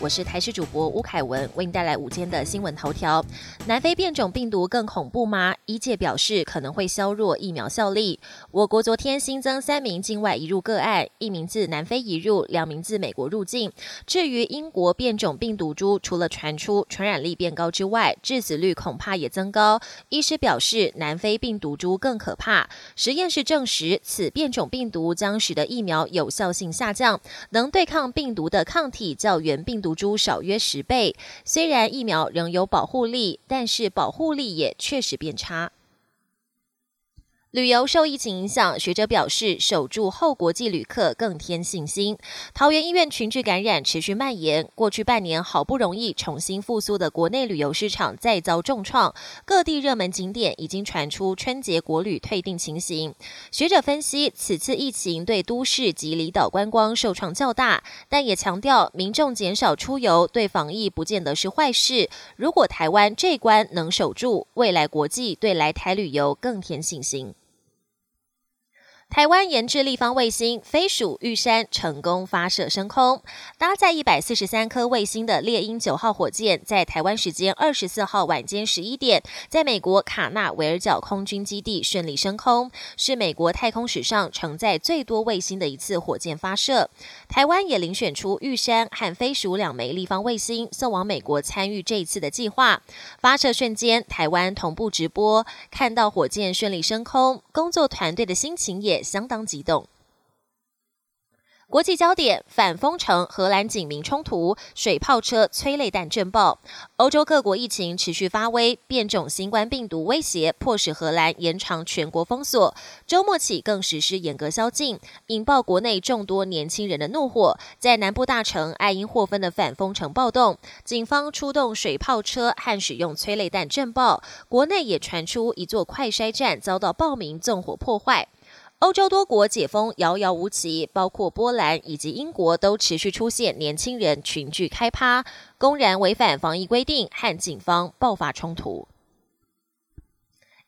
我是台视主播吴凯文，为您带来午间的新闻头条。南非变种病毒更恐怖吗？医界表示可能会削弱疫苗效力。我国昨天新增三名境外移入个案，一名自南非移入，两名自美国入境。至于英国变种病毒株，除了传出传染力变高之外，致死率恐怕也增高。医师表示，南非病毒株更可怕。实验室证实，此变种病毒将使得疫苗有效性下降，能对抗病毒的抗体较原病毒毒株少约十倍。虽然疫苗仍有保护力，但是保护力也确实变差。旅游受疫情影响，学者表示，守住后国际旅客更添信心。桃园医院群聚感染持续蔓延，过去半年好不容易重新复苏的国内旅游市场再遭重创，各地热门景点已经传出春节国旅退订情形。学者分析，此次疫情对都市及离岛观光受创较大，但也强调民众减少出游对防疫不见得是坏事。如果台湾这关能守住，未来国际对来台旅游更添信心。台湾研制立方卫星飞鼠玉山成功发射升空，搭载一百四十三颗卫星的猎鹰九号火箭，在台湾时间二十四号晚间十一点，在美国卡纳维尔角空军基地顺利升空，是美国太空史上承载最多卫星的一次火箭发射。台湾也遴选出玉山和飞鼠两枚立方卫星，送往美国参与这一次的计划。发射瞬间，台湾同步直播，看到火箭顺利升空，工作团队的心情也。相当激动。国际焦点：反封城，荷兰警民冲突，水炮车、催泪弹震爆。欧洲各国疫情持续发威，变种新冠病毒威胁迫使荷兰延长全国封锁，周末起更实施严格宵禁，引爆国内众多年轻人的怒火。在南部大城爱因霍芬的反封城暴动，警方出动水炮车和使用催泪弹震爆。国内也传出一座快筛站遭到暴民纵火破坏。欧洲多国解封遥遥无期，包括波兰以及英国都持续出现年轻人群聚开趴，公然违反防疫规定，和警方爆发冲突。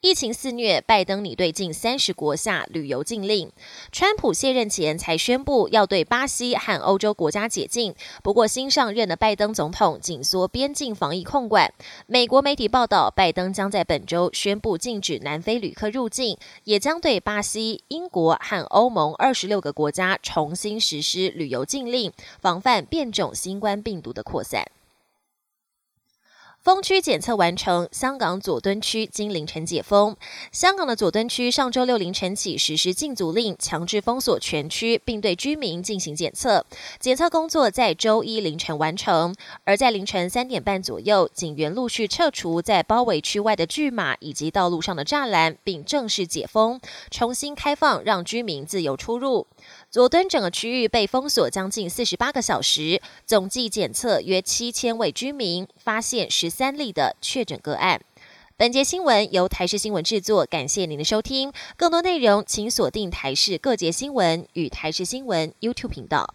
疫情肆虐，拜登拟对近三十国下旅游禁令。川普卸任前才宣布要对巴西和欧洲国家解禁，不过新上任的拜登总统紧缩边境防疫控管。美国媒体报道，拜登将在本周宣布禁止南非旅客入境，也将对巴西、英国和欧盟二十六个国家重新实施旅游禁令，防范变种新冠病毒的扩散。封区检测完成，香港佐敦区今凌晨解封。香港的佐敦区上周六凌晨起实施禁足令，强制封锁全区，并对居民进行检测。检测工作在周一凌晨完成，而在凌晨三点半左右，警员陆续撤除在包围区外的巨马以及道路上的栅栏，并正式解封，重新开放，让居民自由出入。佐敦整个区域被封锁将近四十八个小时，总计检测约七千位居民，发现十三例的确诊个案。本节新闻由台视新闻制作，感谢您的收听。更多内容请锁定台视各节新闻与台视新闻 YouTube 频道。